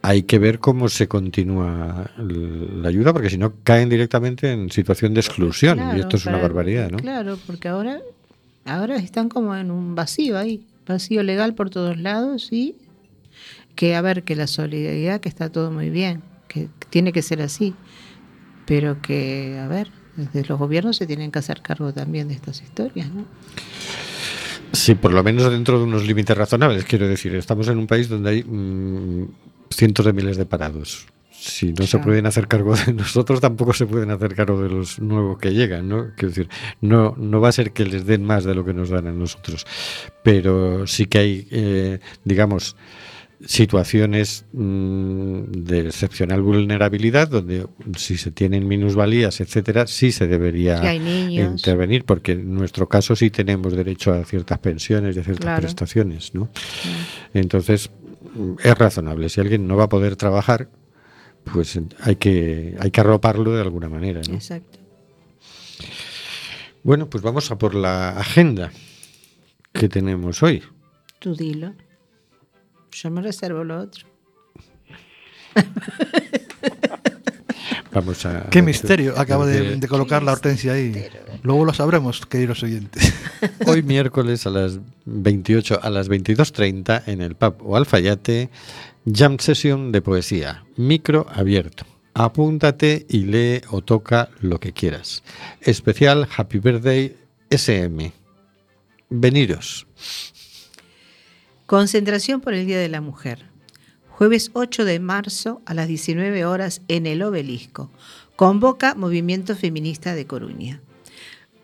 hay que ver cómo se continúa la ayuda, porque si no caen directamente en situación de exclusión, y esto es una barbaridad, ¿no? Claro, porque ahora, ahora están como en un vacío ahí, vacío legal por todos lados y que a ver que la solidaridad que está todo muy bien, que tiene que ser así, pero que, a ver, desde los gobiernos se tienen que hacer cargo también de estas historias, ¿no? Sí, por lo menos dentro de unos límites razonables. Quiero decir, estamos en un país donde hay mm, cientos de miles de parados. Si no se pueden hacer cargo de *laughs* nosotros, tampoco se pueden hacer cargo de los nuevos que llegan, ¿no? Quiero decir, no, no va a ser que les den más de lo que nos dan a nosotros, pero sí que hay, eh, digamos, situaciones mm, de excepcional vulnerabilidad donde si se tienen minusvalías, etcétera, sí se debería intervenir porque en nuestro caso sí tenemos derecho a ciertas pensiones y a ciertas Claro. prestaciones, ¿no? Entonces es razonable. Si alguien no va a poder trabajar, pues hay que hay que arroparlo de alguna manera, ¿no? Exacto. Bueno, pues vamos a por la agenda que tenemos hoy. Tú dilo. Yo me reservo lo otro. *laughs* Vamos a Qué misterio acaba de, de colocar la hortensia ahí. Luego lo sabremos, queridos oyentes. *laughs* Hoy miércoles a las 28 a las 22:30 en el pub o Alfayate jam session de poesía, micro abierto. Apúntate y lee o toca lo que quieras. Especial Happy Birthday SM. Veniros. Concentración por el Día de la Mujer. Jueves 8 de marzo a las 19 horas en el obelisco. Convoca Movimiento Feminista de Coruña.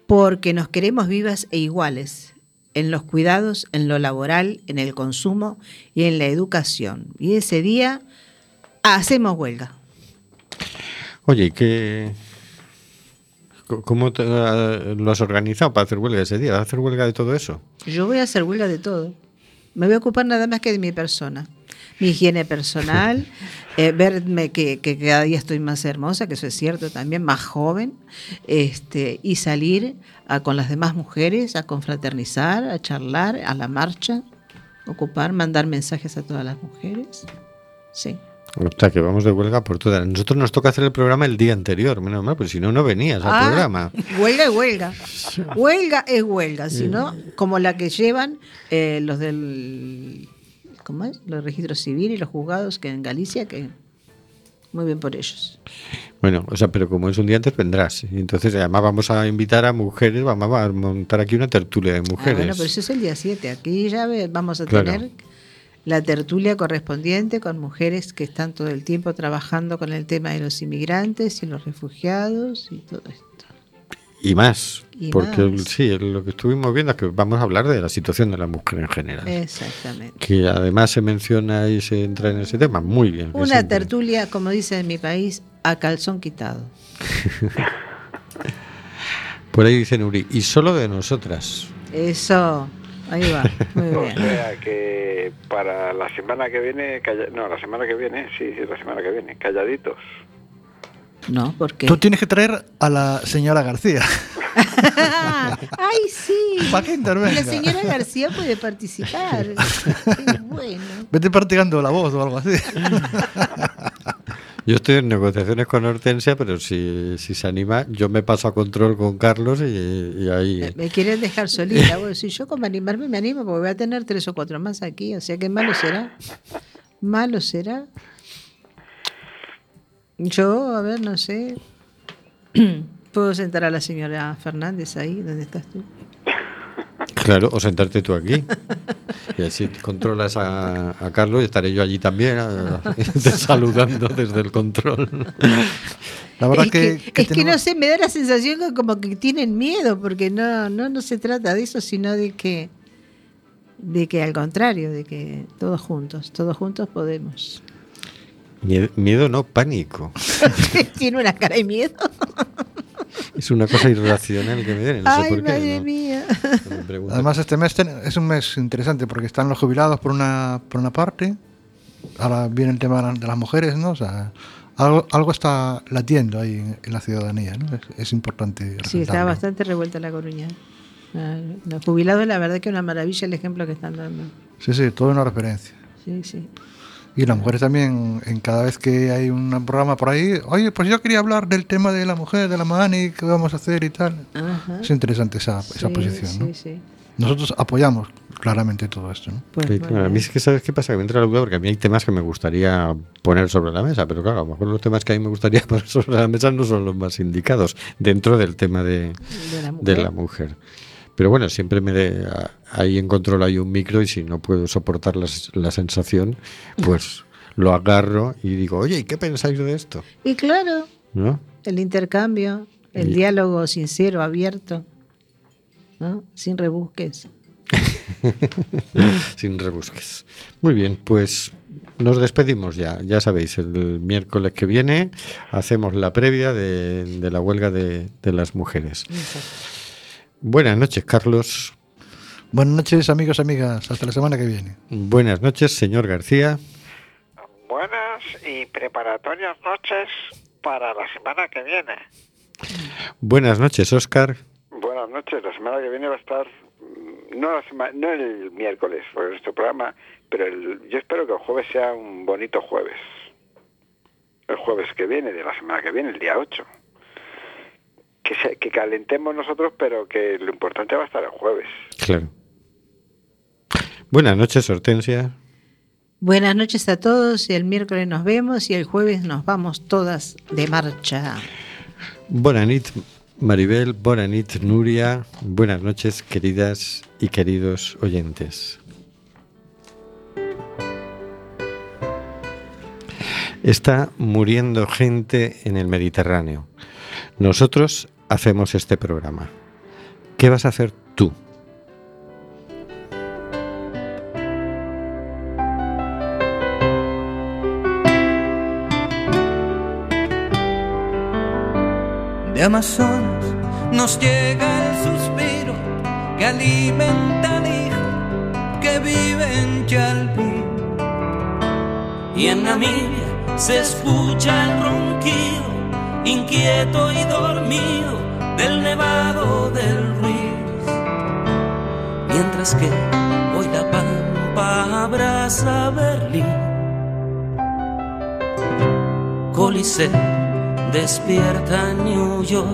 Porque nos queremos vivas e iguales en los cuidados, en lo laboral, en el consumo y en la educación. Y ese día hacemos huelga. Oye, ¿y ¿qué, ¿cómo te, eh, lo has organizado para hacer huelga ese día? ¿Vas a hacer huelga de todo eso? Yo voy a hacer huelga de todo. Me voy a ocupar nada más que de mi persona. Mi higiene personal, *laughs* eh, verme que, que cada día estoy más hermosa, que eso es cierto también, más joven, este, y salir a- con las demás mujeres a confraternizar, a charlar, a la marcha, ocupar, mandar mensajes a todas las mujeres. Sí. O sea, que vamos de huelga por todas. Nosotros nos toca hacer el programa el día anterior, menos mal, pues si no, no venías al Ah, programa. *laughs* Huelga es huelga. Huelga es huelga, si no, como la que llevan eh, los del ¿cómo es? Los registros civiles y los juzgados que en Galicia, que muy bien por ellos. Bueno, o sea, pero como es un día antes vendrás. Entonces además vamos a invitar a mujeres, vamos a montar aquí una tertulia de Ah, mujeres. bueno, pero eso es el día 7. Aquí ya vamos a Claro. tener la tertulia correspondiente con mujeres que están todo el tiempo trabajando con el tema de los inmigrantes y los refugiados y todo esto. Y más. Y porque más. sí, lo que estuvimos viendo es que vamos a hablar de la situación de la mujer en general. Exactamente. Que además se menciona y se entra en ese tema. Muy bien. Una tertulia, como dice en mi país, a calzón quitado. *laughs* Por ahí dice Nuri, y solo de nosotras. Eso, ahí va, muy *laughs* O bien. sea que para la semana que viene, calla- no, la semana que viene, sí, sí, la semana que viene, calladitos. No, porque. Tú tienes que traer a la señora García. *laughs* ¡Ay, sí! ¿Para qué intervenga? La señora García puede participar. Qué bueno. Vete practicando la voz o algo así. *laughs* Yo estoy en negociaciones con Hortensia, pero si, si se anima, yo me paso a control con Carlos y, ahí. Me quieren dejar solita. Si yo como animarme me animo, porque voy a tener tres o cuatro más aquí. O sea que malo será. Malo será. Yo, a ver, no sé. *clears throat* Puedo sentar a la señora Fernández ahí, donde estás tú. Claro, o sentarte tú aquí. Y así controlas a, a Carlos y estaré yo allí también, a- *laughs* saludando desde el control. La verdad es que, que, que es que tenemos- no sé, me da la sensación que como que tienen miedo, porque no, no, no se trata de eso, sino de que, de que al contrario, de que todos juntos, todos juntos podemos. Miedo, miedo no, pánico. *laughs* Tiene una cara de miedo. *laughs* Es una cosa irracional que me viene, no sé Ay, por qué. madre ¿no? mía. Además, este mes ten- es un mes interesante porque están los jubilados por una, por una parte. Ahora viene el tema de la- de las mujeres, ¿no? O sea, algo, algo está latiendo ahí en, en la ciudadanía, ¿no? Es, es importante. Sí, está bastante revuelta la Coruña. Los jubilados, la verdad que es una maravilla el ejemplo que están dando. Sí, sí, todo una referencia. Sí, sí. Y las mujeres también, en cada vez que hay un programa por ahí, oye, pues yo quería hablar del tema de la mujer, de la mani, qué vamos a hacer y tal. Ajá. Es interesante esa, esa posición, sí, ¿no? sí. nosotros apoyamos claramente todo esto. ¿no? Pues Sí, muy claro, a mí es que sabes qué pasa, que me entra la duda porque a mí hay temas que me gustaría poner sobre la mesa, pero claro, a lo mejor los temas que a mí me gustaría *laughs* poner sobre la mesa no son los más indicados dentro del tema de, De la de mujer. la mujer. Pero bueno, siempre me de, ahí en control hay un micro y si no puedo soportar la, sensación, pues lo agarro y digo, oye, ¿y qué pensáis de esto? Y claro, ¿No? el intercambio, el Y- diálogo sincero, abierto, ¿no? sin rebusques. *laughs* Sin rebusques. Muy bien, pues nos despedimos ya. Ya sabéis, el miércoles que viene hacemos la previa de, de la huelga de, de las mujeres. Buenas noches, Carlos. Buenas noches, amigos, amigas. Hasta la semana que viene. Buenas noches, señor García. Buenas y preparatorias noches para la semana que viene. Buenas noches, Óscar. Buenas noches. La semana que viene va a estar, mm, no, la sema- no el miércoles, por nuestro programa, pero el- yo espero que el jueves sea un bonito jueves. El jueves que viene, de la semana que viene, el día 8. Que, se- que calentemos nosotros, pero que lo importante va a estar el jueves. Claro. Buenas noches, Hortensia. Buenas noches a todos y el miércoles nos vemos y el jueves nos vamos todas de marcha. Bonanit, Maribel. Bonanit, Nuria. Buenas noches, queridas y queridos oyentes. Está muriendo gente en el Mediterráneo. Nosotros hacemos este programa. ¿Qué vas a hacer tú? De Amazonas nos llega el suspiro que alimenta al hijo que vive en Chalpín. Y en Namibia se escucha el ronquido, inquieto y dormido, del nevado del Ruiz. Mientras que hoy la pampa abraza Berlín. Coliseo despierta New York.